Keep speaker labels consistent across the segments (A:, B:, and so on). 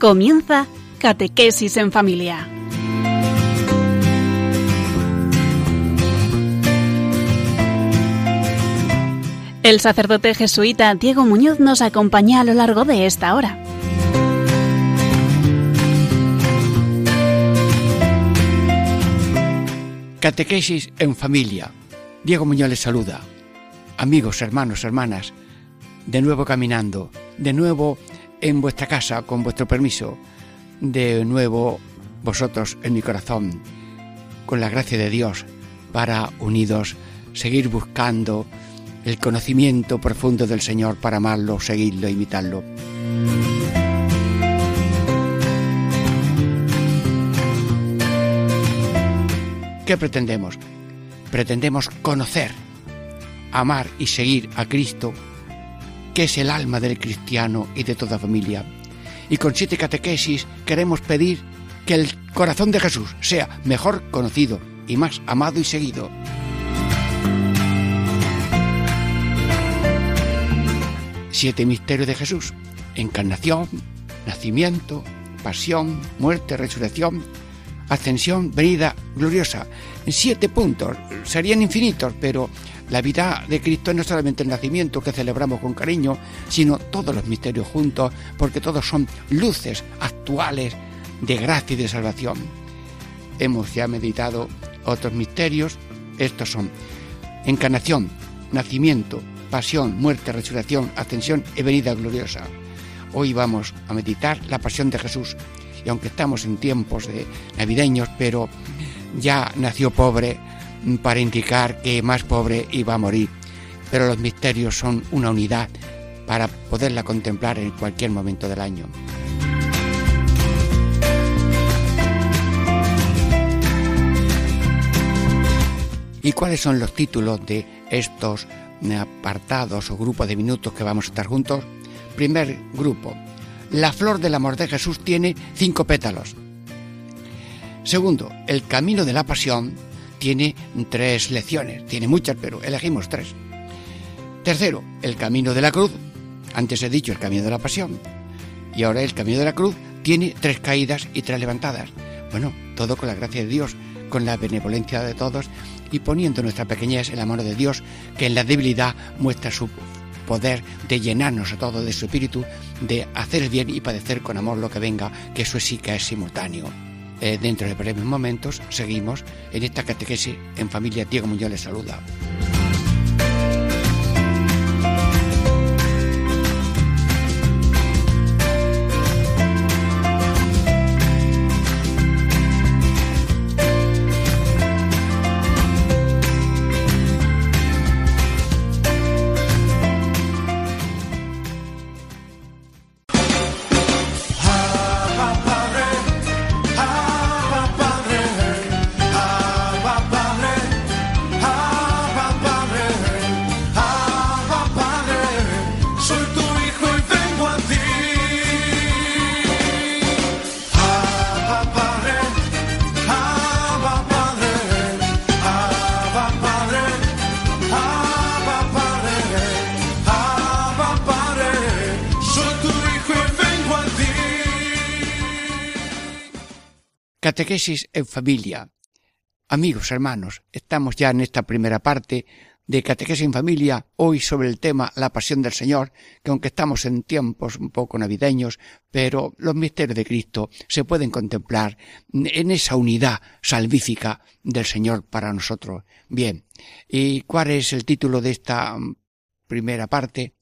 A: Comienza Catequesis en Familia. El sacerdote jesuita Diego Muñoz nos acompaña a lo largo de esta hora.
B: Catequesis en familia. Diego Muñoz les saluda. Amigos, hermanos, hermanas, de nuevo caminando, de nuevo en vuestra casa, con vuestro permiso, de nuevo vosotros en mi corazón, con la gracia de Dios, para unidos seguir buscando el conocimiento profundo del Señor para amarlo, seguirlo, imitarlo. ¿Qué pretendemos? Pretendemos conocer, amar y seguir a Cristo, es el alma del cristiano y de toda familia. Y con siete catequesis queremos pedir que el corazón de Jesús sea mejor conocido y más amado y seguido. Siete misterios de Jesús. Encarnación, nacimiento, pasión, muerte, resurrección, ascensión, venida gloriosa. Siete puntos, serían infinitos, pero la vida de Cristo no es solamente el nacimiento que celebramos con cariño, sino todos los misterios juntos, porque todos son luces actuales de gracia y de salvación. Hemos ya meditado otros misterios, estos son encarnación, nacimiento, pasión, muerte, resurrección, ascensión y venida gloriosa. Hoy vamos a meditar la pasión de Jesús, y aunque estamos en tiempos de navideños, pero ya nació pobre para indicar que más pobre iba a morir. Pero los misterios son una unidad para poderla contemplar en cualquier momento del año. ¿Y cuáles son los títulos de estos apartados o grupos de minutos que vamos a estar juntos? Primer grupo, la flor del amor de Jesús tiene cinco pétalos. Segundo, el camino de la pasión tiene tres lecciones. Tiene muchas, pero elegimos tres. Tercero, el camino de la cruz. Antes he dicho el camino de la pasión. Y ahora el camino de la cruz tiene tres caídas y tres levantadas. Bueno, todo con la gracia de Dios, con la benevolencia de todos y poniendo nuestra pequeñez en la mano de Dios, que en la debilidad muestra su poder de llenarnos a todos de su espíritu, de hacer el bien y padecer con amor lo que venga, que eso sí que es simultáneo. Eh, dentro de breves momentos seguimos en esta catequesis en familia Diego Muñoz les saluda. Catequesis en familia. Amigos, hermanos, estamos ya en esta primera parte de Catequesis en familia, hoy sobre el tema la pasión del Señor, que aunque estamos en tiempos un poco navideños, pero los misterios de Cristo se pueden contemplar en esa unidad salvífica del Señor para nosotros. Bien, ¿y cuál es el título de esta primera parte?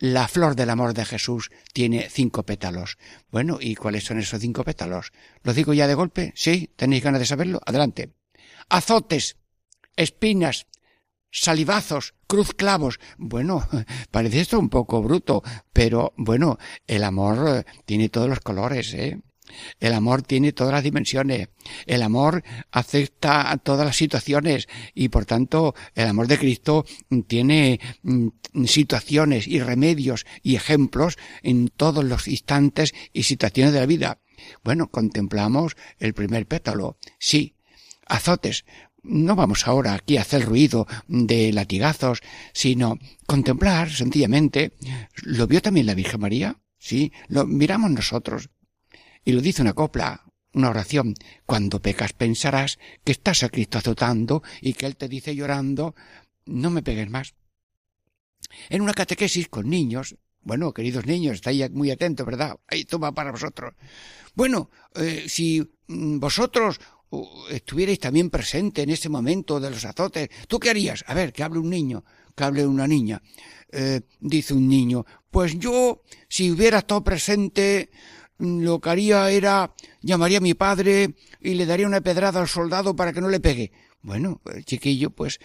B: La flor del amor de Jesús tiene cinco pétalos. Bueno, ¿y cuáles son esos cinco pétalos? ¿Los digo ya de golpe? ¿Sí? ¿Tenéis ganas de saberlo? Adelante. Azotes, espinas, salivazos, cruz clavos. Bueno, parece esto un poco bruto, pero bueno, el amor tiene todos los colores, ¿eh? El amor tiene todas las dimensiones. El amor acepta todas las situaciones y por tanto el amor de Cristo tiene mm, situaciones y remedios y ejemplos en todos los instantes y situaciones de la vida. Bueno, contemplamos el primer pétalo. Sí. Azotes. No vamos ahora aquí a hacer ruido de latigazos, sino contemplar sencillamente. ¿Lo vio también la Virgen María? Sí, lo miramos nosotros Y lo dice una copla, una oración. Cuando pecas pensarás que estás a Cristo azotando y que Él te dice llorando, no me pegues más. En una catequesis con niños, bueno, queridos niños, estáis muy atentos, ¿verdad? Ahí toma para vosotros. Bueno, eh, si mm, vosotros estuvierais también presente en ese momento de los azotes, ¿tú qué harías? A ver, que hable un niño, que hable una niña. Eh, dice un niño, pues yo, si hubiera estado presente, lo que haría era llamaría a mi padre y le daría una pedrada al soldado para que no le pegue. Bueno, el chiquillo, pues,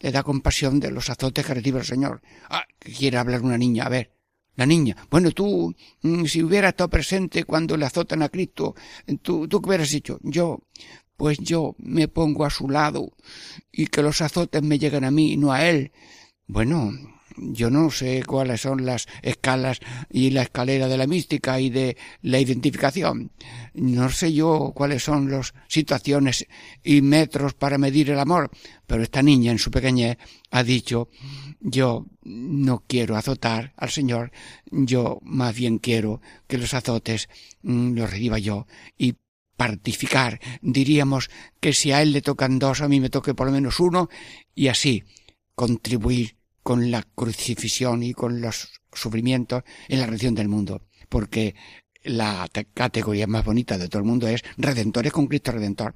B: le da compasión de los azotes que recibe el Señor. Ah, que quiere hablar una niña, a ver. La niña, bueno, tú, mm, si hubiera estado presente cuando le azotan a Cristo, tú, tú qué hubieras dicho? Yo, pues yo me pongo a su lado y que los azotes me lleguen a mí no a él. Bueno, yo no sé cuáles son las escalas y la escalera de la mística y de la identificación. No sé yo cuáles son las situaciones y metros para medir el amor, pero esta niña en su pequeñez ha dicho yo no quiero azotar al Señor, yo más bien quiero que los azotes mm, los reciba yo y partificar. Diríamos que si a él le tocan dos, a mí me toque por lo menos uno y así contribuir con la crucifixión y con los sufrimientos en la redención del mundo, porque la categoría más bonita de todo el mundo es redentores con Cristo Redentor.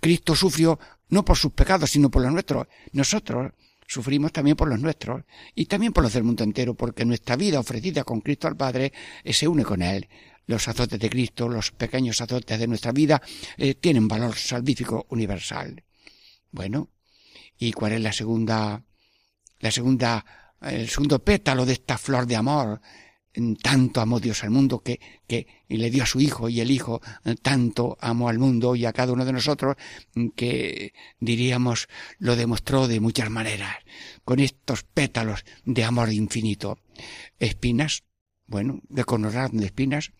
B: Cristo sufrió no por sus pecados, sino por los nuestros. Nosotros sufrimos también por los nuestros y también por los del mundo entero, porque nuestra vida ofrecida con Cristo al Padre eh, se une con Él. Los azotes de Cristo, los pequeños azotes de nuestra vida, eh, tienen valor salvífico universal. Bueno, ¿y cuál es la segunda la segunda, el segundo pétalo de esta flor de amor. Tanto amó Dios al mundo que, que le dio a su hijo y el hijo eh, tanto amó al mundo y a cada uno de nosotros que diríamos lo demostró de muchas maneras con estos pétalos de amor infinito. Espinas, bueno, de de espinas.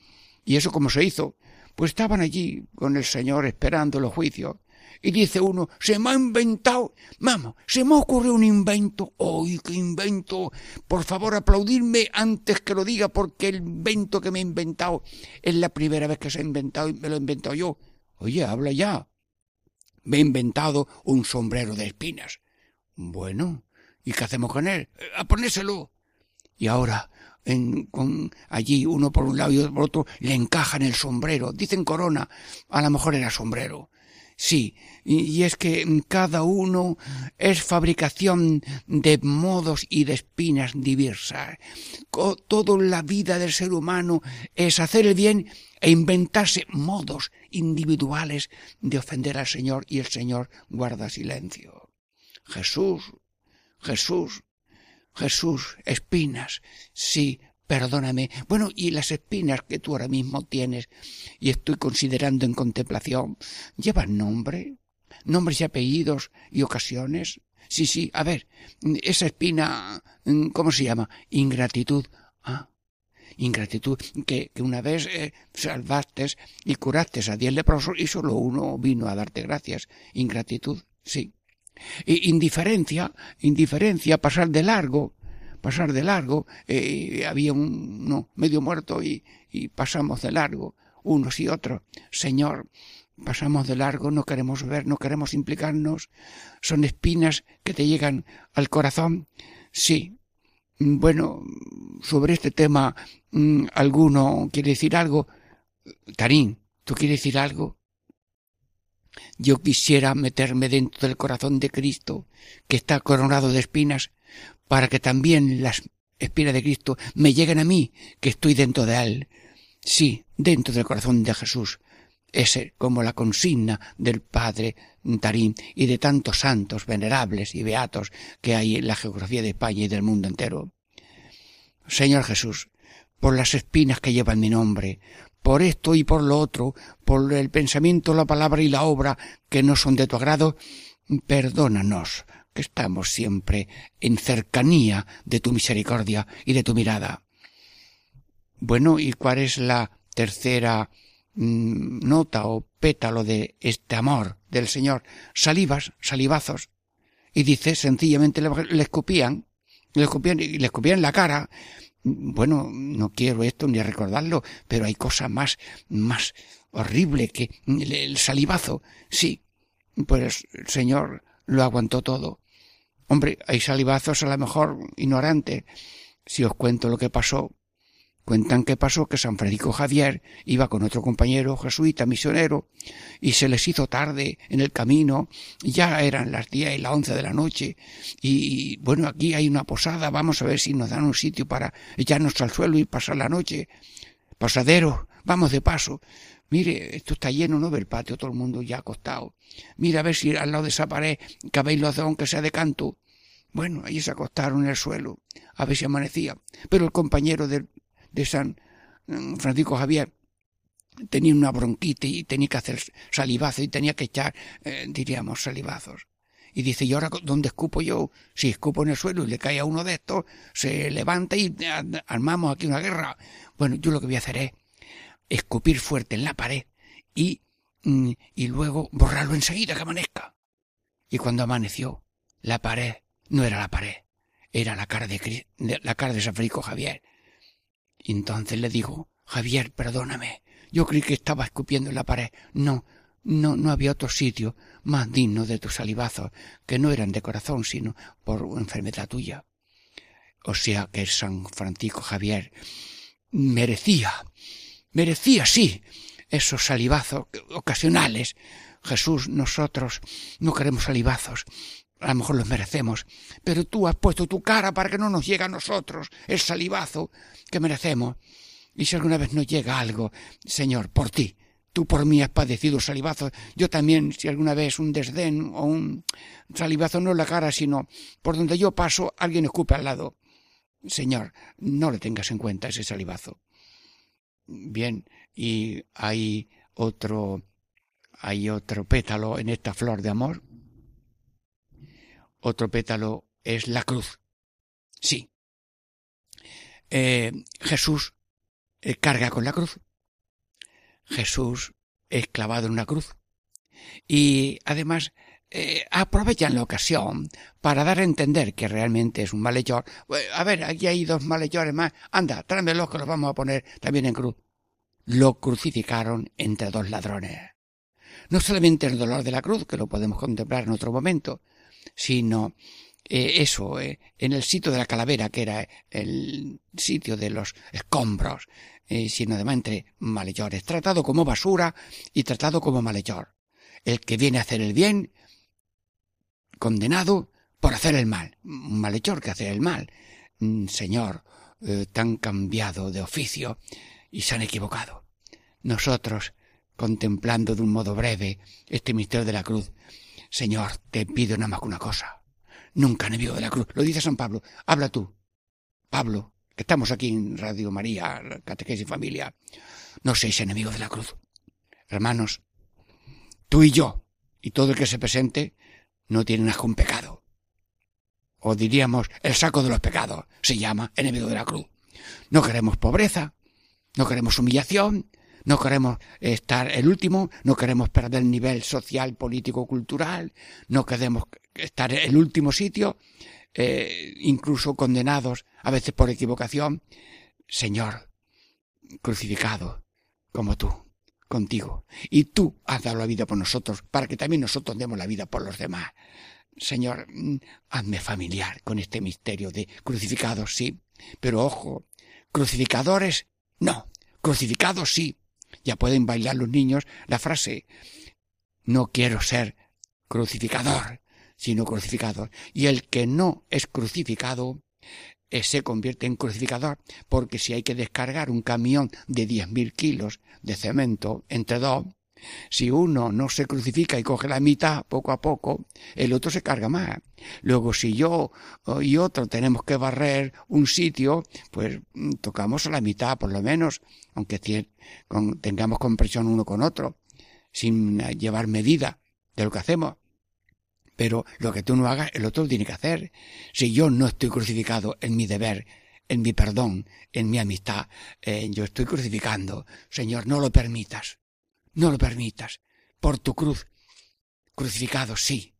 B: ¿Y eso cómo se hizo? Pues estaban allí con el Señor esperando los juicios y dice uno, se me ha inventado, vamos, se me ocurre un invento. ¡Ay, qué invento! Por favor, aplaudirme antes que lo diga, porque el invento que me he inventado es la primera vez que se ha inventado y me lo he inventado yo. Oye, habla ya. Me he inventado un sombrero de espinas. Bueno, ¿y qué hacemos con él? Eh, a ponérselo. Y ahora, en, con allí uno por un lado y otro por otro, le encajan el sombrero. Dicen corona, a lo mejor era sombrero. Sí, y es que cada uno es fabricación de modos y de espinas diversas. Toda la vida del ser humano es hacer el bien e inventarse modos individuales de ofender al Señor y el Señor guarda silencio. Jesús, Jesús, Jesús, espinas, sí, perdóname. Bueno, y las espinas que tú ahora mismo tienes y estoy considerando en contemplación, ¿llevan nombre? ¿Nombres y apellidos y ocasiones? Sí, sí, a ver, esa espina, ¿cómo se llama? Ingratitud. Ah, ingratitud, que, que una vez eh, salvaste y curaste a diez leprosos y solo uno vino a darte gracias. Ingratitud, sí. Y indiferencia, indiferencia, pasar de largo, pasar de largo, eh, había uno medio muerto y, y pasamos de largo, unos y otros. Señor, pasamos de largo, no queremos ver, no queremos implicarnos. Son espinas que te llegan al corazón. Sí. Bueno, sobre este tema, mm, ¿alguno quiere decir algo? Tarín, ¿tú quieres decir algo? Yo quisiera meterme dentro del corazón de Cristo, que está coronado de espinas, para que también las espinas de Cristo me lleguen a mí, que estoy dentro de Él. Sí, dentro del corazón de Jesús. Ese como la consigna del Padre Tarín y de tantos santos venerables y beatos que hay en la geografía de España y del mundo entero. Señor Jesús, por las espinas que llevan mi nombre, por esto y por lo otro, por el pensamiento, la palabra y la obra que no son de tu agrado, perdónanos, que estamos siempre en cercanía de tu misericordia y de tu mirada. Bueno, ¿y cuál es la tercera mm, nota o pétalo de este amor del Señor? Salivas, salivazos. Y dice, sencillamente le, escupían, le escupían le escupían la cara bueno, no quiero esto ni recordarlo, pero hay cosas más, más horrible que el salivazo. Sí, pues el Señor lo aguantó todo. Hombre, hay salivazos a lo mejor ignorantes. Si os cuento lo que pasó, Cuentan que pasó que San Francisco Javier iba con otro compañero jesuita misionero y se les hizo tarde en el camino, ya eran las diez y las once de la noche y bueno, aquí hay una posada, vamos a ver si nos dan un sitio para echarnos al suelo y pasar la noche. Posadero, vamos de paso. Mire, esto está lleno, ¿no? El patio, todo el mundo ya acostado. Mira a ver si al lado de esa pared cabéis los dos, aunque sea de canto. Bueno, allí se acostaron en el suelo, a ver si amanecía. Pero el compañero del de San mm, Francisco Javier tenía una bronquita y tenía que hacer salivazo y tenía que echar, eh, diríamos, salivazos. Y dice, ¿y ahora dónde escupo yo? Si escupo en el suelo y le cae a uno de estos, se levanta y armamos aquí una guerra. Bueno, yo lo que voy a hacer es escupir fuerte en la pared y, mm, y luego borrarlo enseguida que amanezca. Y cuando amaneció, la pared no era la pared, era la cara de, la cara de San Francisco Javier entonces le digo, Javier, perdóname. Yo creí que estaba escupiendo en la pared. No, no, no había otro sitio más digno de tus salivazos, que no eran de corazón, sino por enfermedad tuya. O sea que San Francisco Javier merecía, merecía, sí, esos salivazos ocasionales. Jesús, nosotros no queremos salivazos, a lo mejor los merecemos, pero tú has puesto tu cara para que no nos llegue a nosotros el salivazo que merecemos. Y si alguna vez nos llega algo, Señor, por ti, tú por mí has padecido salivazo, yo también, si alguna vez un desdén o un salivazo no en la cara, sino por donde yo paso, alguien escupe al lado. Señor, no le tengas en cuenta ese salivazo. Bien, y hay otro, hay otro pétalo en esta flor de amor otro pétalo es la cruz. Sí. Eh, Jesús eh, carga con la cruz. Jesús es clavado en una cruz. Y además eh, aprovechan la ocasión para dar a entender que realmente es un malhechor. A ver, aquí hay dos malhechores más. Anda, tráemelos que los vamos a poner también en cruz. Lo crucificaron entre dos ladrones. No solamente el dolor de la cruz, que lo podemos contemplar en otro momento, sino eh, eso, eh, en el sitio de la calavera, que era el sitio de los escombros, eh, sino además entre malhechores, tratado como basura y tratado como malhechor. El que viene a hacer el bien, condenado por hacer el mal. Un malhechor que hace el mal. Señor, tan cambiado de oficio y se han equivocado. Nosotros, contemplando de un modo breve este misterio de la cruz, Señor, te pido nada más que una cosa. Nunca enemigo de la cruz. Lo dice San Pablo. Habla tú. Pablo, que estamos aquí en Radio María, Catequesis Familia. No seis enemigos de la cruz. Hermanos, tú y yo, y todo el que se presente, no tiene un pecado. O diríamos, el saco de los pecados se llama enemigo de la cruz. No queremos pobreza, no queremos humillación, no queremos estar el último, no queremos perder el nivel social, político, cultural, no queremos estar en el último sitio, eh, incluso condenados a veces por equivocación. Señor, crucificado como tú, contigo, y tú has dado la vida por nosotros para que también nosotros demos la vida por los demás. Señor, mm, hazme familiar con este misterio de crucificados, sí, pero ojo, crucificadores, no, crucificados sí, ya pueden bailar los niños la frase no quiero ser crucificador, sino crucificador. Y el que no es crucificado eh, se convierte en crucificador, porque si hay que descargar un camión de diez mil kilos de cemento entre dos, si uno no se crucifica y coge la mitad poco a poco, el otro se carga más. Luego, si yo y otro tenemos que barrer un sitio, pues mm, tocamos a la mitad por lo menos, aunque tengamos compresión uno con otro, sin llevar medida de lo que hacemos. Pero lo que tú no hagas, el otro tiene que hacer. Si yo no estoy crucificado en mi deber, en mi perdón, en mi amistad, eh, yo estoy crucificando. Señor, no lo permitas. No lo permitas. Por tu cruz. Crucificados sí.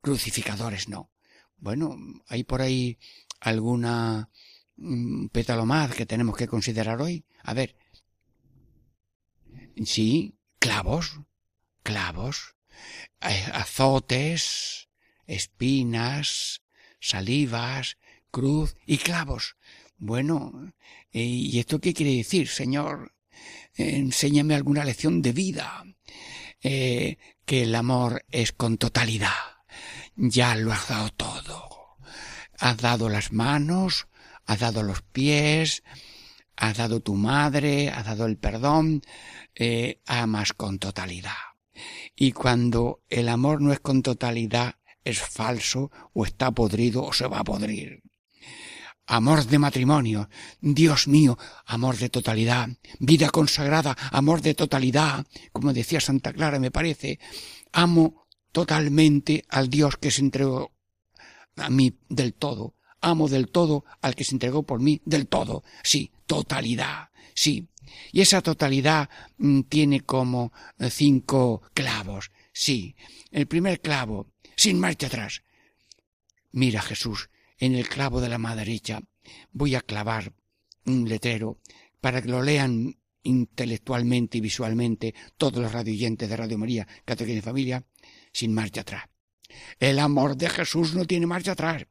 B: Crucificadores no. Bueno, hay por ahí alguna mm, pétalo más que tenemos que considerar hoy. A ver. Sí, clavos, clavos, eh, azotes, espinas, salivas, cruz y clavos. Bueno, eh, ¿y esto qué quiere decir, Señor? Enséñame alguna lección de vida. Eh, que el amor es con totalidad. Ya lo has dado todo. Has dado las manos, has dado los pies, has dado tu madre, has dado el perdón, eh, amas con totalidad. Y cuando el amor no es con totalidad, es falso o está podrido o se va a podrir. Amor de matrimonio, Dios mío, amor de totalidad, vida consagrada, amor de totalidad, como decía Santa Clara, me parece, amo totalmente al Dios que se entregó a mí del todo, amo del todo al que se entregó por mí del todo, sí, totalidad, sí. Y esa totalidad mm, tiene como eh, cinco clavos, sí. El primer clavo, sin marcha atrás. Mira Jesús, en el clavo de la mano derecha voy a clavar un letrero para que lo lean intelectualmente y visualmente todos los radioyentes de Radio María, Catequina y Familia, sin marcha atrás. El amor de Jesús no tiene marcha atrás.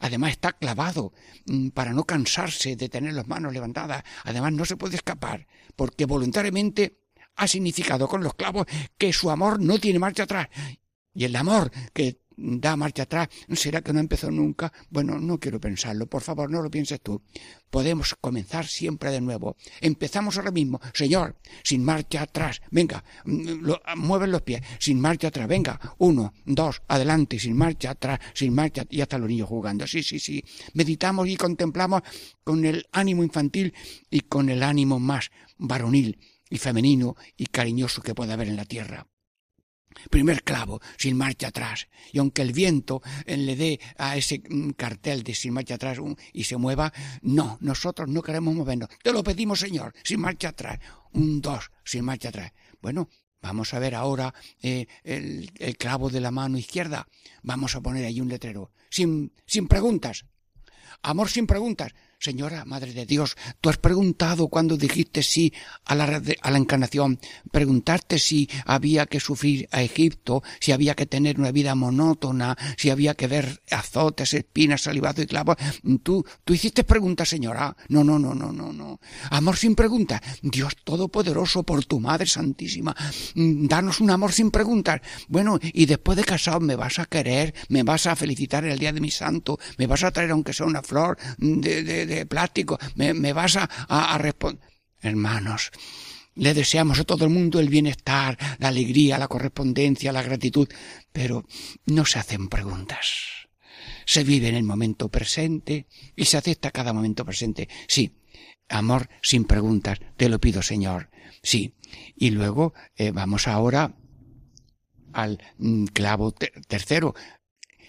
B: Además está clavado mm, para no cansarse de tener las manos levantadas. Además no se puede escapar porque voluntariamente ha significado con los clavos que su amor no tiene marcha atrás. Y el amor que da marcha atrás, ¿será que no empezó nunca? Bueno, no quiero pensarlo, por favor, no lo pienses tú. Podemos comenzar siempre de nuevo. Empezamos ahora mismo, Señor, sin marcha atrás, venga, mm, mueven los pies, sin marcha atrás, venga, uno, dos, adelante, sin marcha atrás, sin marcha, y hasta los niños jugando, sí, sí, sí. Meditamos y contemplamos con el ánimo infantil y con el ánimo más varonil y femenino y cariñoso que pueda haber en la tierra. Primer clavo, sin marcha atrás. Y aunque el viento eh, le dé a ese mm, cartel de sin marcha atrás y se mueva, no, nosotros no queremos movernos. Te lo pedimos, Señor, sin marcha atrás. Un dos, sin marcha atrás. Bueno, vamos a ver ahora eh, el, el, clavo de la mano izquierda. Vamos a poner ahí un letrero. Sin, sin preguntas. Amor sin preguntas. Señora, Madre de Dios, tú has preguntado cuando dijiste sí a la, encarnación, preguntaste si había que sufrir a Egipto, si había que tener una vida monótona, si había que ver azotes, espinas, salivado y clavos. Tú, tú hiciste preguntas, señora. No, no, no, no, no, no. Amor sin preguntas. Dios Todopoderoso, por tu Madre Santísima, danos un amor sin preguntas. Bueno, y después de casado me vas a querer, me vas a felicitar el día de mi santo, me vas a traer aunque sea una flor de, de plástico, me, vas a, responder. Hermanos, le deseamos a todo el mundo el bienestar, la alegría, la correspondencia, la gratitud, pero no se hacen preguntas. Se vive en el momento presente y se acepta cada momento presente. Sí, amor sin preguntas, te lo pido Señor. Sí. Y luego eh, vamos ahora al mm, clavo tercero,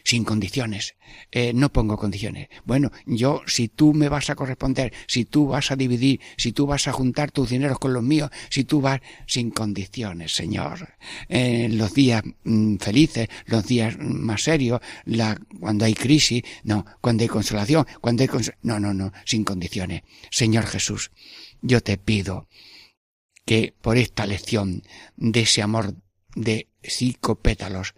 B: sin condiciones. Eh, no pongo condiciones. Bueno, yo, si tú me vas a corresponder, si tú vas a dividir, si tú vas a juntar tus dineros con los míos, si tú vas sin condiciones, Señor. Eh, los días mm, felices, los días más serios, la, cuando hay crisis, no, cuando hay consolación, cuando hay no, no, no, sin condiciones. Señor Jesús, yo te pido que por esta lección de ese amor de cinco pétalos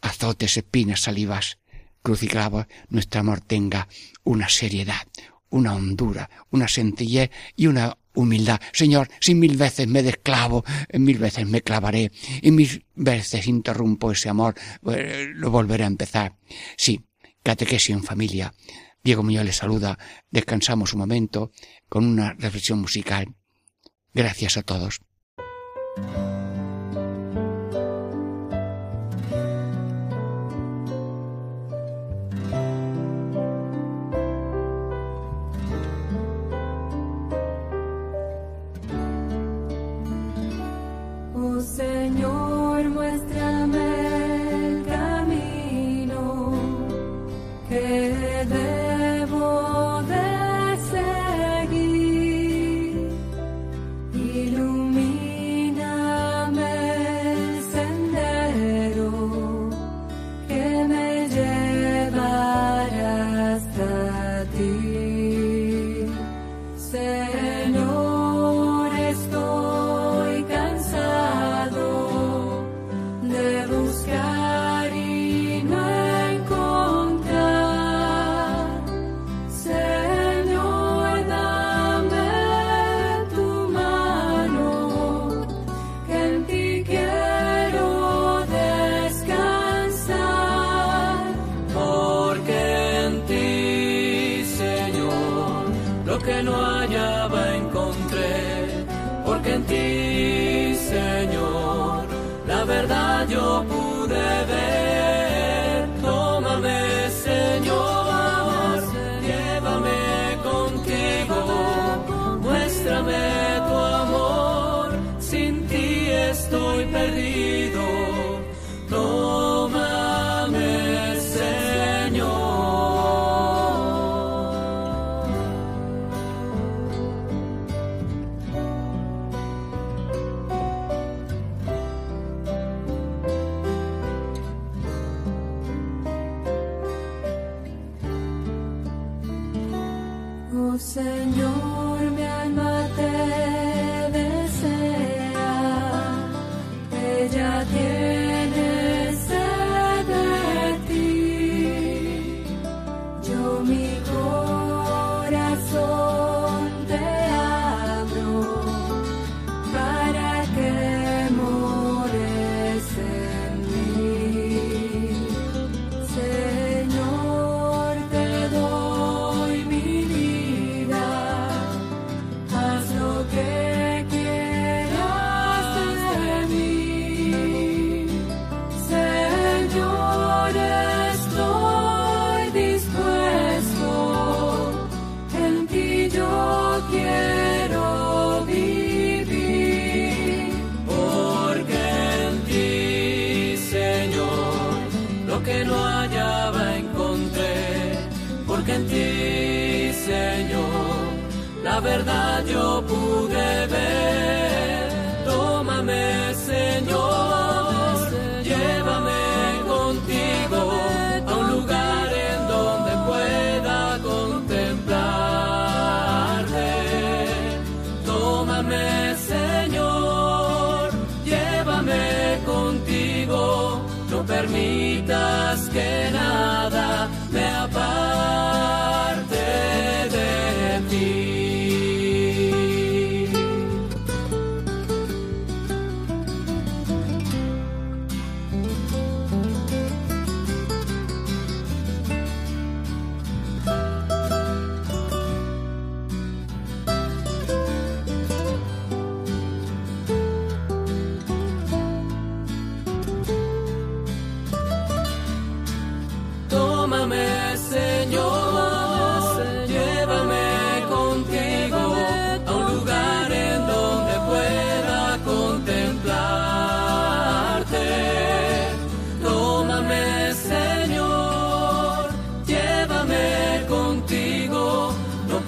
B: azotes, espinas, salivas, cruciclavos, nuestro amor tenga una seriedad, una hondura, una sencillez y una humildad. Señor, si mil veces me desclavo, mil veces me clavaré, y mil veces interrumpo ese amor, eh, lo volveré a empezar. Sí, catequesis en familia. Diego Muñoz le saluda. Descansamos un momento con una reflexión musical. Gracias a todos.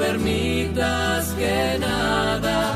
C: permitas que nada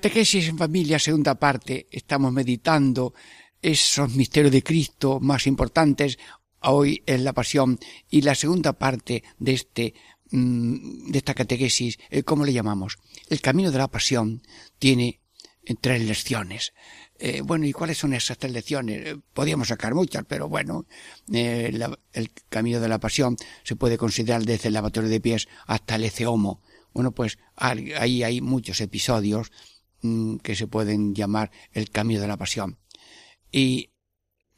B: Catequesis en familia, segunda parte. Estamos meditando esos misterios de Cristo más importantes. Hoy es la pasión. Y la segunda parte de este mm, de esta catequesis, eh, ¿cómo le llamamos? El camino de la pasión tiene tres lecciones. Eh, bueno, ¿y cuáles son esas tres lecciones? Eh, podríamos sacar muchas, pero bueno, eh, el camino de la pasión se puede considerar desde el lavatorio de pies hasta el Eceomo. Bueno, pues ahí hay muchos episodios que se pueden llamar el camino de la pasión. Y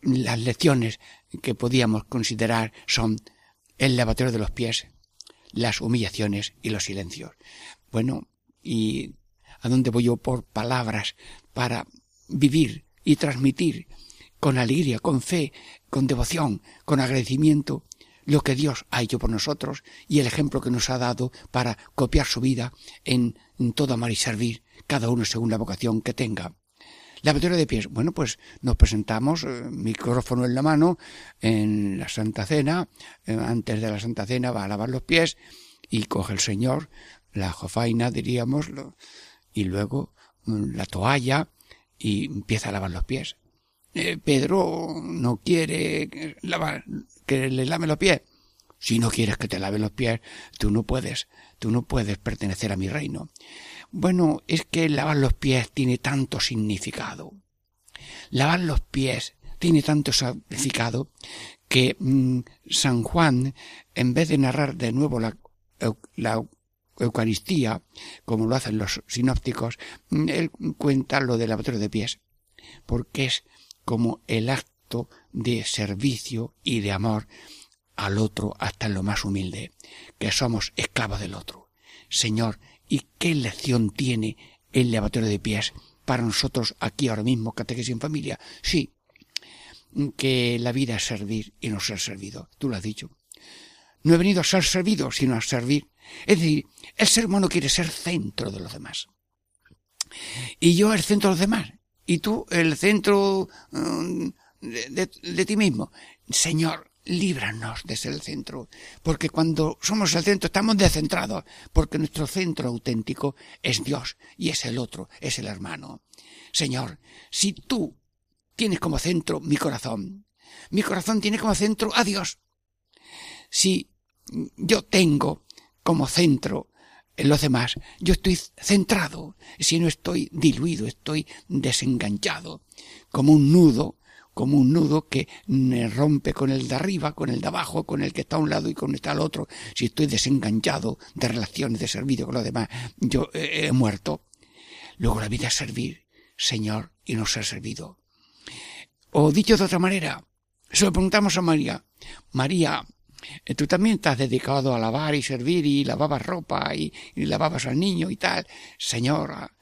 B: las lecciones que podíamos considerar son el lavatorio de los pies, las humillaciones y los silencios. Bueno, y a dónde voy yo por palabras para vivir y transmitir con alegría, con fe, con devoción, con agradecimiento lo que Dios ha hecho por nosotros y el ejemplo que nos ha dado para copiar su vida en, todo amar y servir, cada uno según la vocación que tenga. La batalla de pies. Bueno, pues nos presentamos, eh, micrófono en la mano, en la Santa Cena. Eh, antes de la Santa Cena va a lavar los pies y coge el Señor la jofaina, diríamos, y luego mm, la toalla y empieza a lavar los pies. Eh, Pedro no quiere lavar, que le lave los pies. Si no quieres que te lave los pies, tú no puedes, tú no puedes pertenecer a mi reino. Bueno, es que lavar los pies tiene tanto significado. Lavar los pies tiene tanto significado que mm, San Juan, en vez de narrar de nuevo la, la Eucaristía, como lo hacen los sinópticos, él cuenta lo del lavatorio de pies, porque es como el acto de servicio y de amor al otro hasta en lo más humilde, que somos esclavos del otro. Señor, ¿y qué lección tiene el lavatorio de pies para nosotros aquí ahora mismo, catequesis en familia? Sí, que la vida es servir y no ser servido. Tú lo has dicho. No he venido a ser servido, sino a servir. Es decir, el ser humano quiere ser centro de los demás. Y yo el centro de los demás. Y tú el centro mm, de, ti mismo. Señor, líbranos de ser el centro. Porque cuando somos el centro estamos descentrados. Porque nuestro centro auténtico es Dios y es el otro, es el hermano. Señor, si tú tienes como centro mi corazón, mi corazón tiene como centro a Dios. Si yo tengo como centro en los demás, yo estoy centrado, si no estoy diluido, estoy desenganchado, como un nudo, como un nudo que rompe con el de arriba, con el de abajo, con el que está a un lado y con el que está al otro. Si estoy desenganchado de relaciones, de servicio con los demás, yo he muerto. Luego la vida es servir, Señor, y no ser servido. O dicho de otra manera, se lo preguntamos a María. María, eh, tú también estás dedicado a lavar y servir y lavabas ropa y, lavabas al niño y tal. Señora,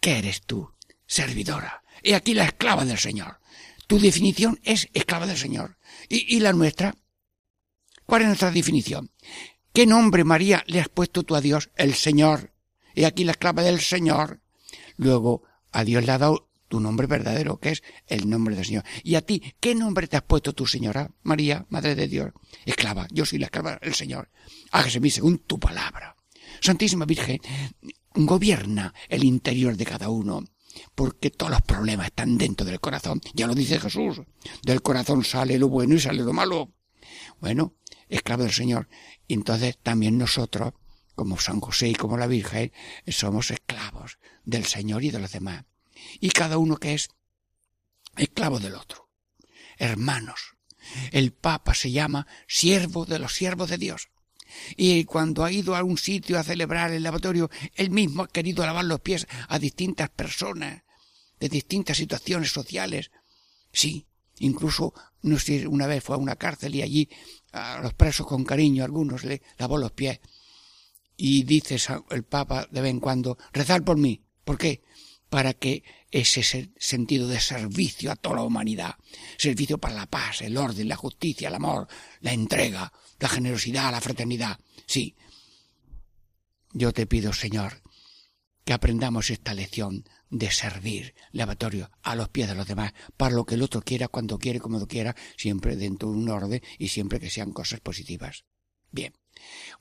B: ¿qué eres tú? Servidora. Y aquí la esclava del Señor. Tu definición es esclava del Señor. ¿Y, la nuestra? ¿Cuál es nuestra definición? ¿Qué nombre, María, le has puesto tú a Dios? El Señor. Y aquí la esclava del Señor. Luego, a Dios le ha dado tu nombre verdadero, que es el nombre del Señor. Y a ti, ¿qué nombre te has puesto tu Señora? María, Madre de Dios. Esclava, yo soy la esclava del Señor. Hágase mi según tu palabra. Santísima Virgen, gobierna el interior de cada uno, porque todos los problemas están dentro del corazón. Ya lo dice Jesús. Del corazón sale lo bueno y sale lo malo. Bueno, esclavo del Señor. Y entonces también nosotros, como San José y como la Virgen, somos esclavos del Señor y de los demás y cada uno que es esclavo del otro. Hermanos, el Papa se llama siervo de los siervos de Dios. Y cuando ha ido a un sitio a celebrar el lavatorio, él mismo ha querido lavar los pies a distintas personas de distintas situaciones sociales. Sí, incluso no sé, una vez fue a una cárcel y allí a los presos con cariño algunos le lavó los pies. Y dice el Papa de vez en cuando, rezar por mí. ¿Por qué? para que ese sentido de servicio a toda la humanidad, servicio para la paz, el orden, la justicia, el amor, la entrega, la generosidad, la fraternidad. Sí, yo te pido, Señor, que aprendamos esta lección de servir lavatorio a los pies de los demás, para lo que el otro quiera, cuando quiere, como lo quiera, siempre dentro de un orden y siempre que sean cosas positivas. Bien,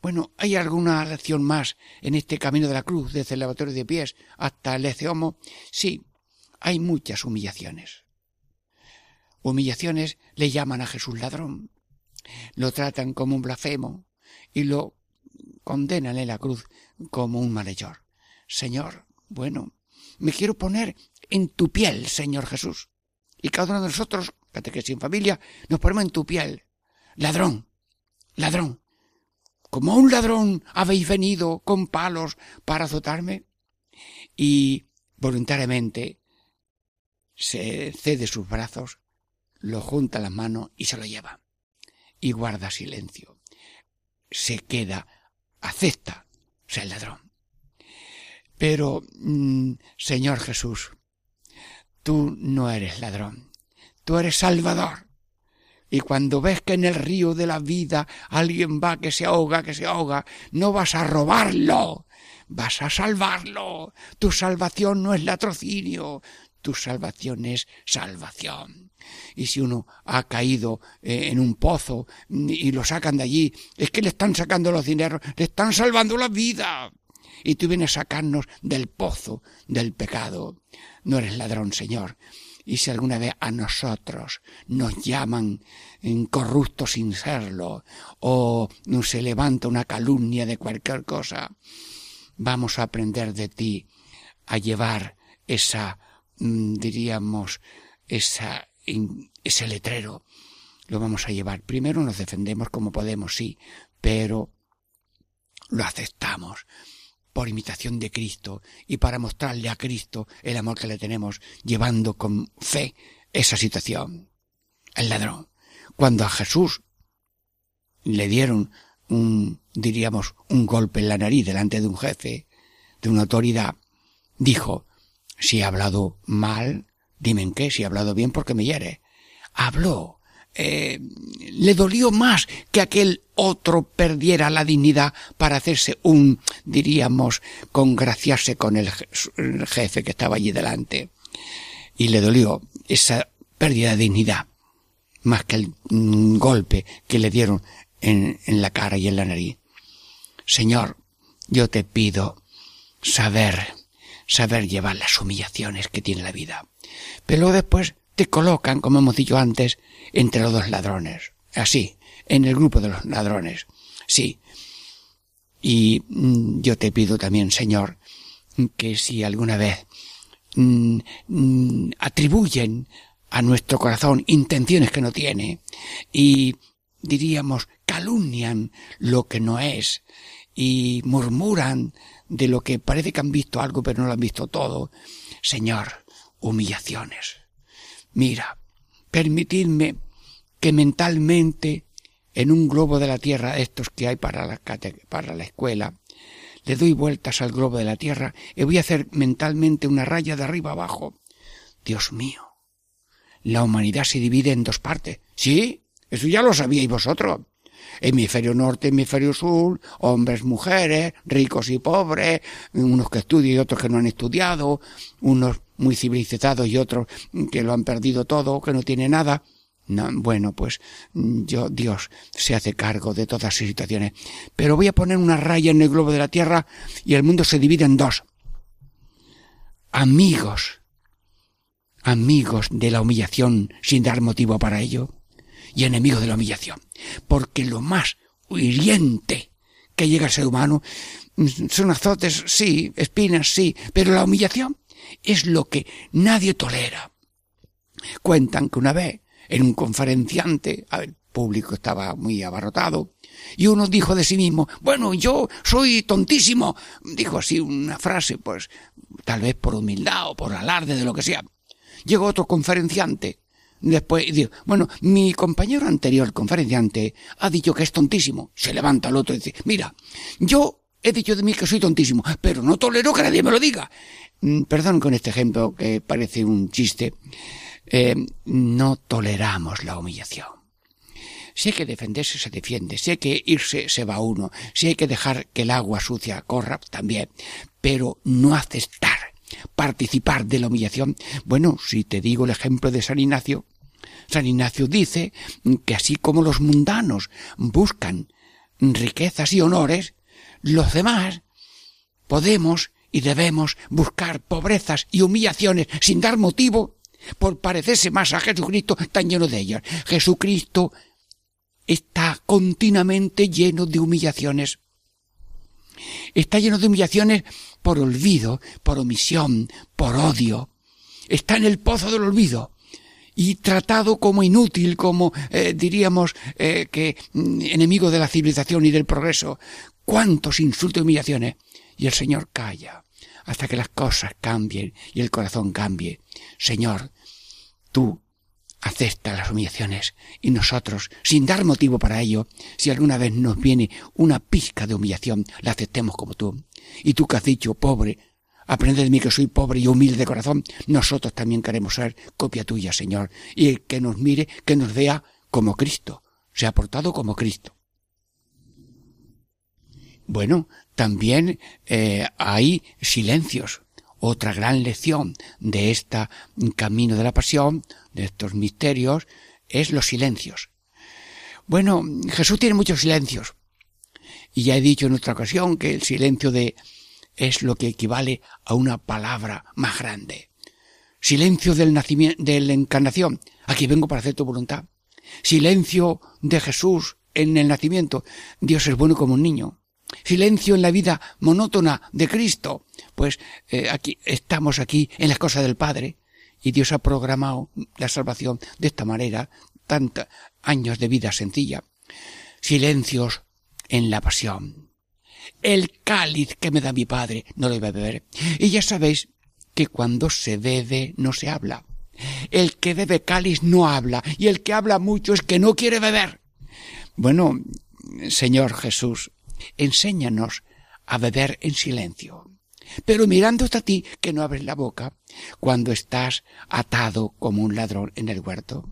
B: Bueno, ¿hay alguna lección más en este camino de la cruz, desde el lavatorio de pies hasta el Eceomo? Sí, hay muchas humillaciones. Humillaciones le llaman a Jesús ladrón, lo tratan como un blasfemo y lo condenan en la cruz como un malhechor. Señor, bueno, me quiero poner en tu piel, Señor Jesús. Y cada uno de nosotros, catequesis sin familia, nos ponemos en tu piel. Ladrón, ladrón. Como un ladrón habéis venido con palos para azotarme. Y voluntariamente se cede sus brazos, lo junta las manos y se lo lleva. Y guarda silencio. Se queda, acepta ser ladrón. Pero, mm, Señor Jesús, tú no eres ladrón, tú eres salvador. Y cuando ves que en el río de la vida alguien va que se ahoga, que se ahoga, no vas a robarlo, vas a salvarlo. Tu salvación no es latrocinio, tu salvación es salvación. Y si uno ha caído eh, en un pozo y lo sacan de allí, es que le están sacando los dineros, le están salvando la vida. Y tú vienes a sacarnos del pozo del pecado. No eres ladrón, Señor. Y si alguna vez a nosotros nos llaman corruptos sin serlo, o se levanta una calumnia de cualquier cosa, vamos a aprender de ti a llevar esa Mm, diríamos, esa, ese letrero, lo vamos a llevar. Primero nos defendemos como podemos, sí, pero lo aceptamos por imitación de Cristo y para mostrarle a Cristo el amor que le tenemos, llevando con fe esa situación. El ladrón. Cuando a Jesús le dieron un, diríamos, un golpe en la nariz delante de un jefe, de una autoridad, dijo, si he hablado mal, dime en qué, si he hablado bien porque me hiere. Habló. Eh, le dolió más que aquel otro perdiera la dignidad para hacerse un, diríamos, congraciarse con el, jefe que estaba allí delante. Y le dolió esa pérdida de dignidad más que el mm, golpe que le dieron en la cara y en la nariz. Señor, yo te pido saber saber llevar las humillaciones que tiene la vida. Pero después te colocan, como hemos dicho antes, entre los dos ladrones. Así, en el grupo de los ladrones. Sí. Y mm, yo te pido también, Señor, que si alguna vez mm, mm, atribuyen a nuestro corazón intenciones que no tiene y diríamos calumnian lo que no es y murmuran de lo que parece que han visto algo pero no lo han visto todo. Señor, humillaciones. Mira, permitidme que mentalmente, en un globo de la tierra, estos que hay para la, para la escuela, le doy vueltas al globo de la tierra y voy a hacer mentalmente una raya de arriba abajo. Dios mío, la humanidad se divide en dos partes. Sí, eso ya lo sabíais vosotros hemisferio norte, hemisferio sur, hombres, mujeres, ricos y pobres, unos que estudian y otros que no han estudiado, unos muy civilizados y otros que lo han perdido todo, que no tienen nada. bueno, pues yo, Dios se hace cargo de todas esas situaciones. Pero voy a poner una raya en el globo de la Tierra y el mundo se divide en dos. Amigos, amigos de la humillación sin dar motivo para ello y enemigo de la humillación. Porque lo más hiriente que llega al ser humano son azotes, sí, espinas, sí, pero la humillación es lo que nadie tolera. Cuentan que una vez en un conferenciante, el público estaba muy abarrotado, y uno dijo de sí mismo, bueno, yo soy tontísimo. Dijo así una frase, pues, tal vez por humildad o por alarde de lo que sea. Llegó otro conferenciante Después digo, bueno, mi compañero anterior, conferenciante, ha dicho que es tontísimo. Se levanta el otro y dice, mira, yo he dicho de mí que soy tontísimo, pero no tolero que nadie me lo diga. Mm, perdón con este ejemplo que parece un chiste. Eh, no toleramos la humillación. Si hay que defenderse, se defiende. Si hay que irse, se va uno. Si hay que dejar que el agua sucia corra, también. Pero no aceptar, participar de la humillación. Bueno, si te digo el ejemplo de San Ignacio, San Ignacio dice que así como los mundanos buscan riquezas y honores, los demás podemos y debemos buscar pobrezas y humillaciones sin dar motivo por parecerse más a Jesucristo tan lleno de ellas. Jesucristo está continuamente lleno de humillaciones. Está lleno de humillaciones por olvido, por omisión, por odio. Está en el pozo del olvido y tratado como inútil, como eh, diríamos eh, que mm, enemigo de la civilización y del progreso. ¿Cuántos insultos y humillaciones? Y el Señor calla hasta que las cosas cambien y el corazón cambie. Señor, tú acepta las humillaciones y nosotros, sin dar motivo para ello, si alguna vez nos viene una pizca de humillación, la aceptemos como tú. Y tú que has dicho, pobre, aprende de mí que soy pobre y humilde de corazón, nosotros también queremos ser copia tuya, Señor, y que nos mire, que nos vea como Cristo, se ha portado como Cristo. Bueno, también eh, hay silencios. Otra gran lección de este camino de la pasión, de estos misterios, es los silencios. Bueno, Jesús tiene muchos silencios. Y ya he dicho en otra ocasión que el silencio de es lo que equivale a una palabra más grande. Silencio del nacimiento, de la encarnación. Aquí vengo para hacer tu voluntad. Silencio de Jesús en el nacimiento. Dios es bueno como un niño silencio en la vida monótona de Cristo. Pues eh, aquí estamos aquí en las cosas del Padre y Dios ha programado la salvación de esta manera, tantos años de vida sencilla. Silencios en la pasión. El cáliz que me da mi Padre no lo iba a beber. Y ya sabéis que cuando se bebe no se habla. El que bebe cáliz no habla y el que habla mucho es que no quiere beber. Bueno, Señor Jesús, enséñanos a beber en silencio. Pero mirándote a ti que no abres la boca cuando estás atado como un ladrón en el huerto.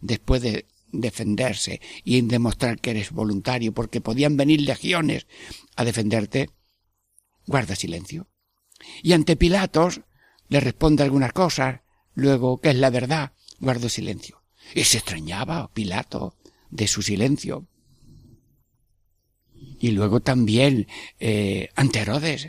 B: Después de defenderse y demostrar que eres voluntario porque podían venir legiones a defenderte, guarda silencio. Y ante Pilatos le responde algunas cosas, luego, que es la verdad, guardo silencio. Y se extrañaba Pilato de su silencio y luego también eh, ante Herodes.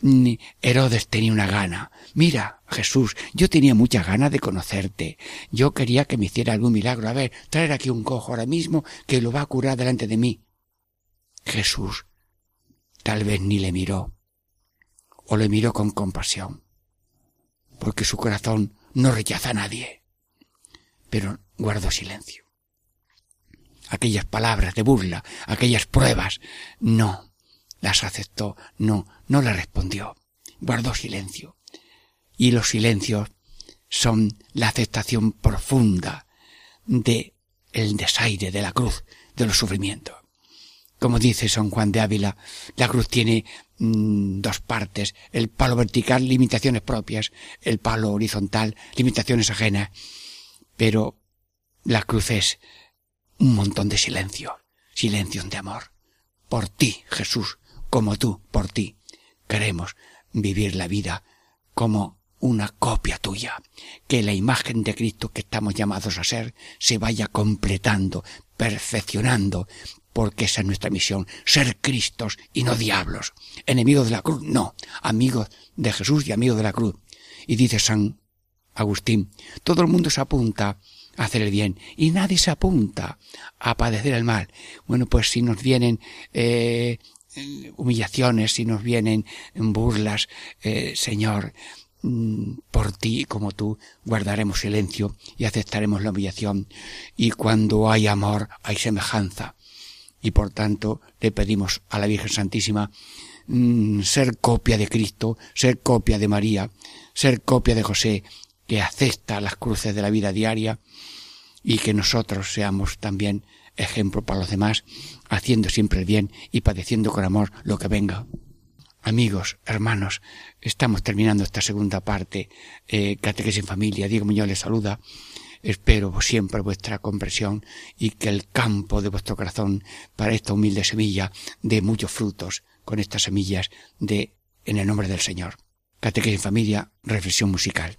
B: Mm, Herodes tenía una gana. Mira, Jesús, yo tenía mucha gana de conocerte. Yo quería que me hiciera algún milagro. A ver, traer aquí un cojo ahora mismo que lo va a curar delante de mí. Jesús tal vez ni le miró, o le miró con compasión, porque su corazón no rechaza a nadie, pero guardó silencio aquellas palabras de burla, aquellas pruebas. No, las aceptó, no, no le respondió. Guardó silencio. Y los silencios son la aceptación profunda de el desaire de la cruz, de los sufrimientos. Como dice San Juan de Ávila, la cruz tiene mm, dos partes, el palo vertical, limitaciones propias, el palo horizontal, limitaciones ajenas, pero la cruz es un montón de silencio, silencio de amor. Por ti, Jesús, como tú, por ti, queremos vivir la vida como una copia tuya, que la imagen de Cristo que estamos llamados a ser se vaya completando, perfeccionando, porque esa es nuestra misión, ser Cristos y no diablos, enemigos de la cruz, no, amigos de Jesús y amigos de la cruz. Y dice San Agustín, todo el mundo se apunta hacer el bien. Y nadie se apunta a padecer el mal. Bueno, pues si nos vienen eh, humillaciones, si nos vienen burlas, eh, Señor, mm, por ti como tú guardaremos silencio y aceptaremos la humillación. Y cuando hay amor hay semejanza. Y por tanto le pedimos a la Virgen Santísima mm, ser copia de Cristo, ser copia de María, ser copia de José, que acepta las cruces de la vida diaria y que nosotros seamos también ejemplo para los demás, haciendo siempre el bien y padeciendo con amor lo que venga. Amigos, hermanos, estamos terminando esta segunda parte, eh, Catequesis en Familia. Diego Muñoz les saluda. Espero siempre vuestra comprensión y que el campo de vuestro corazón para esta humilde semilla dé muchos frutos con estas semillas de en el nombre del Señor. Catequesis en Familia, reflexión musical.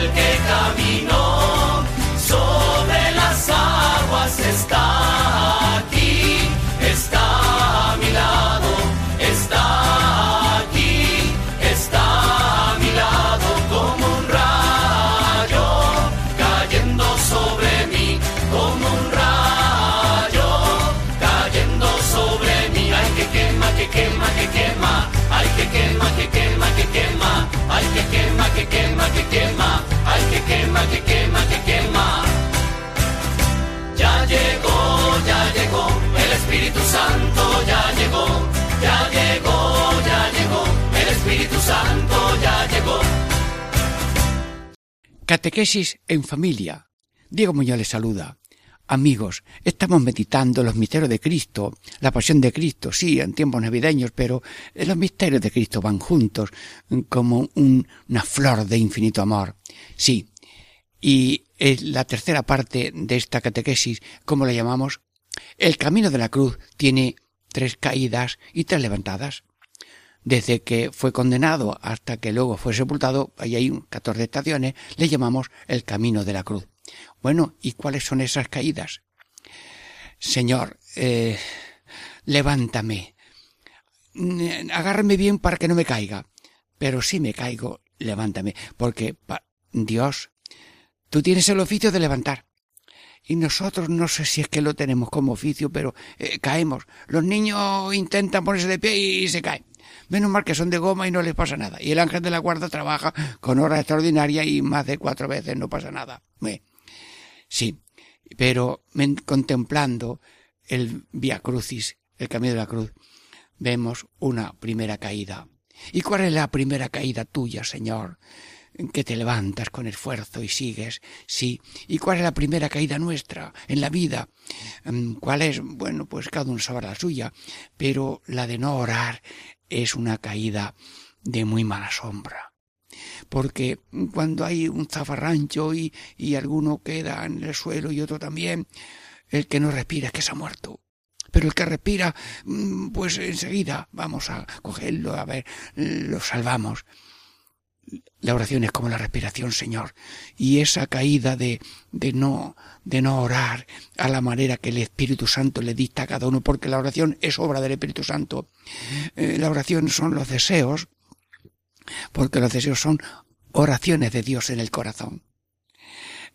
C: Espíritu Santo ya llegó.
B: Catequesis en familia. Diego Muñoz les saluda. Amigos, estamos meditando los misterios de Cristo, la pasión de Cristo, sí, en tiempos navideños, pero los misterios de Cristo van juntos como un- una flor de infinito amor. Sí. Y eh, la tercera parte de esta catequesis, ¿cómo la llamamos? El camino de la cruz tiene tres caídas y tres levantadas. Desde que fue condenado hasta que luego fue sepultado, ahí hay 14 estaciones, le llamamos el camino de la cruz. Bueno, ¿y cuáles son esas caídas? Señor, eh, levántame. Mm, Agárrame bien para que no me caiga. Pero si me caigo, levántame. Porque, Dios, tú tienes el oficio de levantar. Y nosotros no sé si es que lo tenemos como oficio, pero eh, caemos. Los niños intentan ponerse de pie y, se caen. Menos mal que son de goma y no les pasa nada. Y el ángel de la guarda trabaja con horas extraordinarias y más de cuatro veces no pasa nada. Sí, pero contemplando el Via Crucis, el camino de la cruz, vemos una primera caída. ¿Y cuál es la primera caída tuya, Señor? Que te levantas con esfuerzo y sigues, sí. ¿Y cuál es la primera caída nuestra en la vida? Mm, ¿Cuál es? Bueno, pues cada uno sabrá la suya, pero la de no orar es una caída de muy mala sombra porque cuando hay un zafarrancho y, y alguno queda en el suelo y otro también, el que no respira es que se ha muerto. Pero el que respira, mm, pues enseguida vamos a cogerlo, a ver, lo salvamos. La oración es como la respiración, Señor. Y esa caída de, de no, de no orar a la manera que el Espíritu Santo le dicta a cada uno, porque la oración es obra del Espíritu Santo. Eh, la oración son los deseos, porque los deseos son oraciones de Dios en el corazón.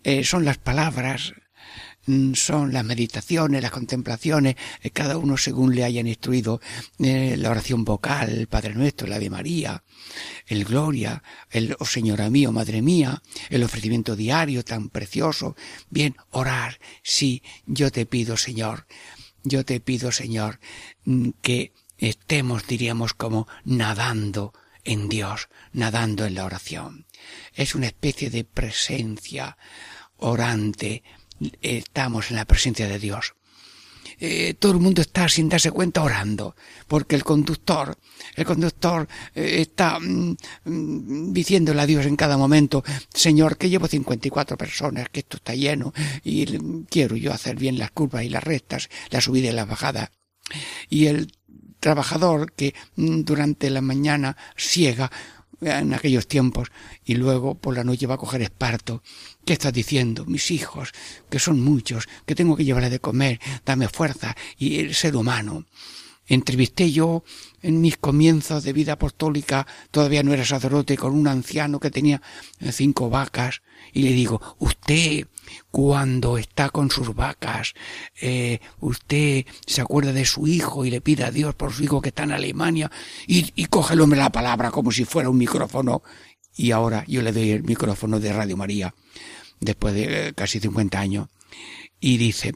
B: Eh, son las palabras, son las meditaciones, las contemplaciones, eh, cada uno según le hayan instruido, eh, la oración vocal, el Padre Nuestro, la Ave María, el Gloria, el Oh Señora mío, Madre mía, el ofrecimiento diario tan precioso. Bien, orar, sí, yo te pido, Señor, yo te pido, Señor, mm, que estemos, diríamos, como nadando en Dios, nadando en la oración. Es una especie de presencia orante. Estamos en la presencia de Dios. Eh, todo el mundo está sin darse cuenta orando, porque el conductor, el conductor eh, está mm, mm, diciéndole a Dios en cada momento, Señor, que llevo 54 personas, que esto está lleno y quiero yo hacer bien las curvas y las rectas, la subida y la bajada. Y el trabajador que mm, durante la mañana ciega en aquellos tiempos y luego por la noche va a coger esparto. ¿Qué estás diciendo? Mis hijos, que son muchos, que tengo que llevarles de comer, dame fuerza y el ser humano. Entrevisté yo en mis comienzos de vida apostólica, todavía no era sacerdote, con un anciano que tenía eh, cinco vacas, y le digo, usted, cuando está con sus vacas, eh, usted se acuerda de su hijo y le pide a Dios por su hijo que está en Alemania, y, y la palabra como si fuera un micrófono, y ahora yo le doy el micrófono de Radio María, después de eh, casi 50 años, y dice,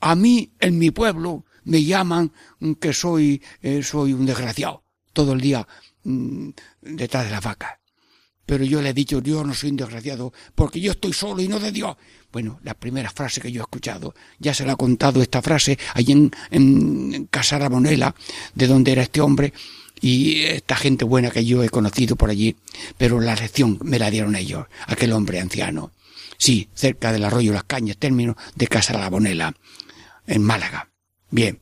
B: a mí en mi pueblo me llaman que soy, eh, soy un desgraciado, todo el día mm, detrás de la vaca. pero yo le he dicho, yo no soy un desgraciado, porque yo estoy solo y no de Dios. Bueno, la primera frase que yo he escuchado, ya se la ha contado esta frase allí en, en Casaramonela, de donde era este hombre, y esta gente buena que yo he conocido por allí, pero la lección me la dieron ellos, aquel hombre anciano. Sí, cerca del arroyo Las Cañas, término de Casa La Bonela, en Málaga. Bien.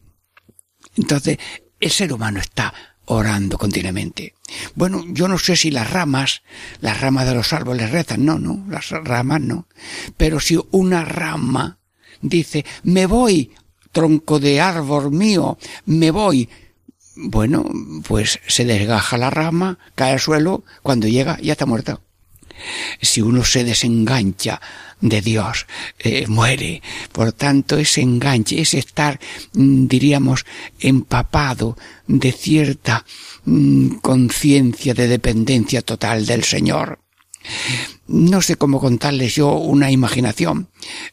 B: Entonces, el ser humano está orando continuamente. Bueno, yo no sé si las ramas, las ramas de los árboles rezan, no, no, las ramas no. Pero si una rama dice, me voy, tronco de árbol mío, me voy, bueno, pues se desgaja la rama, cae al suelo, cuando llega ya está muerta. Si uno se desengancha de Dios, eh, muere. Por tanto, ese enganche, ese estar, mm, diríamos, empapado de cierta mm, conciencia de dependencia total del Señor no sé cómo contarles yo una imaginación.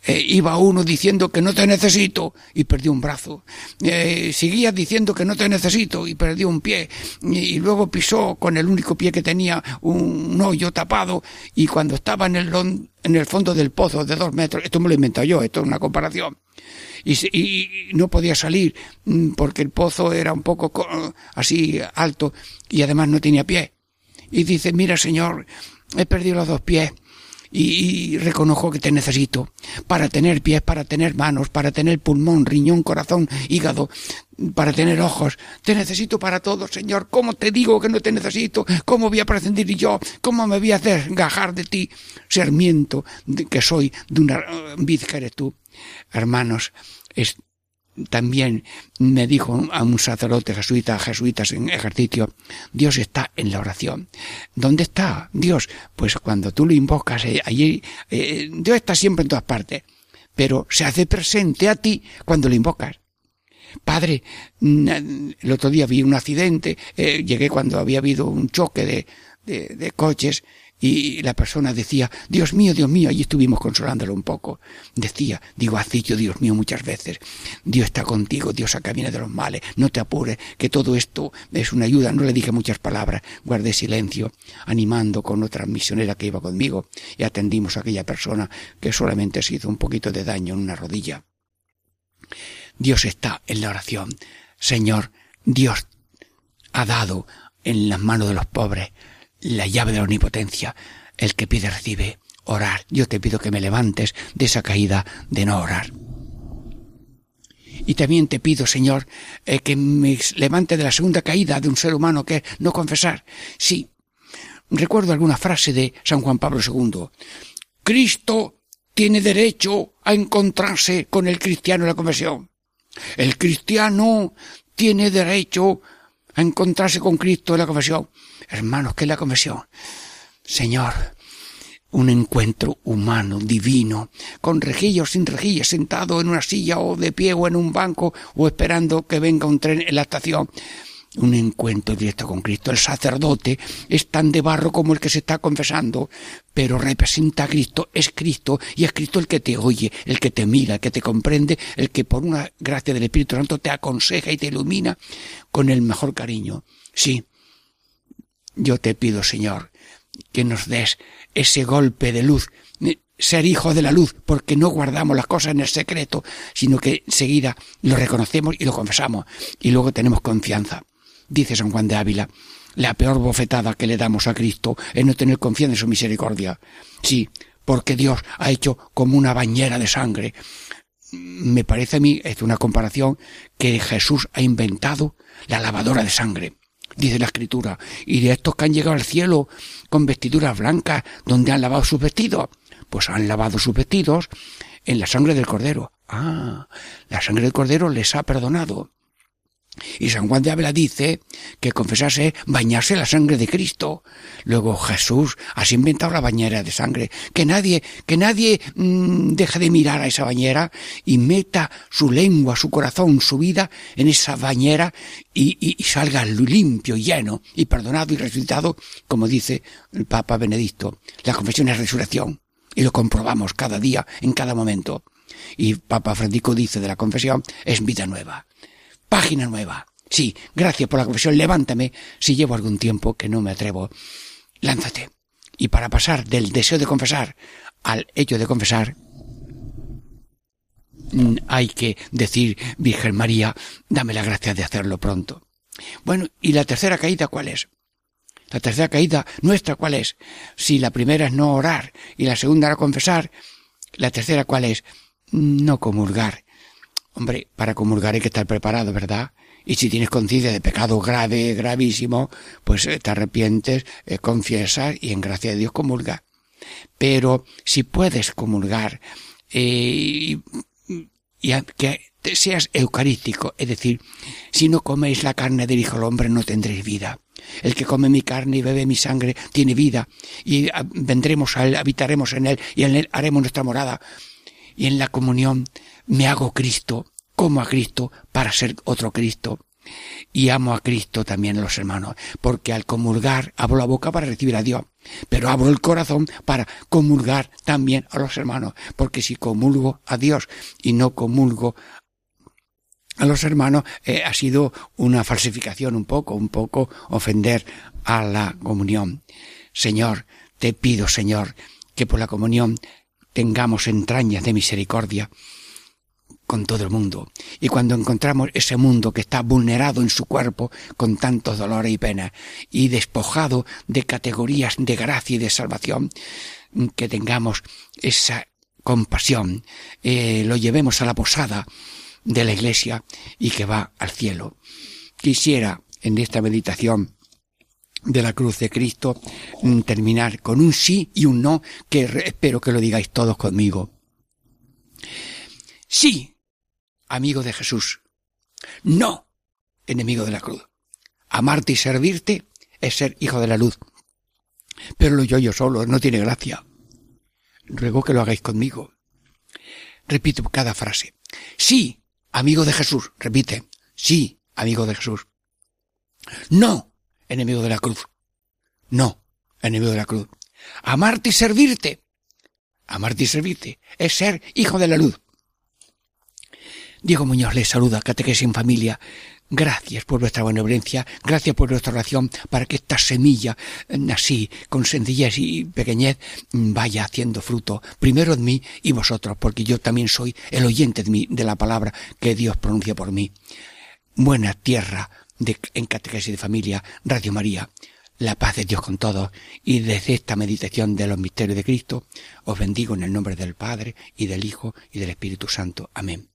B: Eh, iba uno diciendo que no te necesito y perdió un brazo. Eh, seguía diciendo que no te necesito y perdió un pie. Y, luego pisó con el único pie que tenía un, hoyo tapado y cuando estaba en el, en el fondo del pozo de dos metros, esto me lo he yo, esto es una comparación. Y, y, no podía salir mm, porque el pozo era un poco así alto y además no tenía pie. Y dice, mira señor, he perdido los dos pies y, reconozco que te necesito para tener pies, para tener manos, para tener pulmón, riñón, corazón, hígado, para tener ojos. Te necesito para todo, Señor. ¿Cómo te digo que no te necesito? ¿Cómo voy a prescindir yo? ¿Cómo me voy a desgajar de ti, sermiento que soy de una vid que eres tú? Hermanos, es, también me dijo a un sacerdote jesuita, jesuitas en ejercicio, Dios está en la oración. ¿Dónde está Dios? Pues cuando tú lo invocas, eh, allí, eh, Dios está siempre en todas partes, pero se hace presente a ti cuando lo invocas. Padre, mm, el otro día vi un accidente, eh, llegué cuando había habido un choque de, de, de coches, y la persona decía, Dios mío, Dios mío, allí estuvimos consolándolo un poco. Decía, digo, has dicho, Dios mío, muchas veces, Dios está contigo, Dios acá viene de los males, no te apures, que todo esto es una ayuda. No le dije muchas palabras, guardé silencio, animando con otra misionera que iba conmigo, y atendimos a aquella persona que solamente se hizo un poquito de daño en una rodilla. Dios está en la oración. Señor, Dios ha dado en las manos de los pobres la llave de la omnipotencia. El que pide recibe. Orar. Yo te pido que me levantes de esa caída de no orar. Y también te pido, Señor, eh, que me levante de la segunda caída de un ser humano que es no confesar. Sí. Recuerdo alguna frase de San Juan Pablo II. Cristo tiene derecho a encontrarse con el cristiano en la conversión. El cristiano tiene derecho a encontrarse con Cristo en la confesión. Hermanos, ¿qué es la conversión? Señor, un encuentro humano, divino, con rejillos, sin rejillas, sentado en una silla o de pie o en un banco o esperando que venga un tren en la estación. Un encuentro directo con Cristo. El sacerdote es tan de barro como el que se está confesando, pero representa a Cristo, es Cristo y es Cristo el que te oye, el que te mira, el que te comprende, el que por una gracia del Espíritu Santo te aconseja y te ilumina con el mejor cariño. Sí, yo te pido, Señor, que nos des ese golpe de luz, ser hijo de la luz, porque no guardamos las cosas en el secreto, sino que enseguida lo reconocemos y lo confesamos, y luego tenemos confianza. Dice San Juan de Ávila, la peor bofetada que le damos a Cristo es no tener confianza en su misericordia. Sí, porque Dios ha hecho como una bañera de sangre. Me parece a mí, es una comparación, que Jesús ha inventado la lavadora de sangre dice la escritura, y de estos que han llegado al cielo con vestiduras blancas, donde han lavado sus vestidos, pues han lavado sus vestidos en la sangre del cordero. Ah, la sangre del cordero les ha perdonado. Y San Juan de Ávila dice que confesarse bañarse la sangre de Cristo. Luego Jesús ha inventado la bañera de sangre. Que nadie, que nadie mmm, deje de mirar a esa bañera y meta su lengua, su corazón, su vida en esa bañera y, y, y salga limpio, lleno y perdonado y resucitado, como dice el Papa Benedicto. La confesión es resurrección. Y lo comprobamos cada día, en cada momento. Y Papa Francisco dice de la confesión, es vida nueva página nueva. Sí, gracias por la confesión, levántame si llevo algún tiempo que no me atrevo. Lánzate, Y para pasar del deseo de confesar al hecho de confesar, mm, hay que decir, Virgen María, dame la gracia de hacerlo pronto. Bueno, ¿y la tercera caída cuál es? La tercera caída nuestra cuál es? Si la primera es no orar y la segunda era confesar, la tercera cuál es? No comulgar. Hombre, para comulgar hay que estar preparado, ¿verdad? Y si tienes conciencia de pecado grave, gravísimo, pues eh, te arrepientes, eh, confiesas y en gracia de Dios comulga. Pero si puedes comulgar eh, y, que seas eucarístico, es decir, si no coméis la carne del Hijo del Hombre no tendréis vida. El que come mi carne y bebe mi sangre tiene vida y ah, vendremos a él, habitaremos en él y en él haremos nuestra morada. Y en la comunión me hago Cristo, como a Cristo para ser otro Cristo. Y amo a Cristo también los hermanos, porque al comulgar abro la boca para recibir a Dios, pero abro el corazón para comulgar también a los hermanos, porque si comulgo a Dios y no comulgo a los hermanos eh, ha sido una falsificación un poco, un poco ofender a la comunión. Señor, te pido, Señor, que por la comunión tengamos entrañas de misericordia con todo el mundo. Y cuando encontramos ese mundo que está vulnerado en su cuerpo con tantos dolores y penas y despojado de categorías de gracia y de salvación, que tengamos esa compasión, eh, lo llevemos a la posada de la iglesia y que va al cielo. Quisiera en esta meditación de la cruz de Cristo mm, terminar con un sí y un no que espero que lo digáis todos conmigo. Sí, amigo de Jesús. No, enemigo de la cruz. Amarte y servirte es ser hijo de la luz. Pero lo yo yo solo no tiene gracia. Ruego que lo hagáis conmigo. Repito cada frase. Sí, amigo de Jesús. Repite. Sí, amigo de Jesús. No, enemigo de la cruz. No, enemigo de la cruz. Amarte y servirte. Amarte y servirte es ser hijo de la luz. Diego Muñoz les saluda, Catequesis en Familia. Gracias por vuestra benevolencia, gracias por vuestra oración para que esta semilla, mm, así, con sencillez y pequeñez, mm, vaya haciendo fruto, primero en mí y vosotros, porque yo también soy el oyente de, mí, de la palabra que Dios pronuncia por mí. Buena tierra en Catequesis de Familia, Radio María. La paz de Dios con todos y desde esta meditación de los misterios de Cristo os bendigo en el nombre del Padre y del Hijo y del Espíritu Santo. Amén.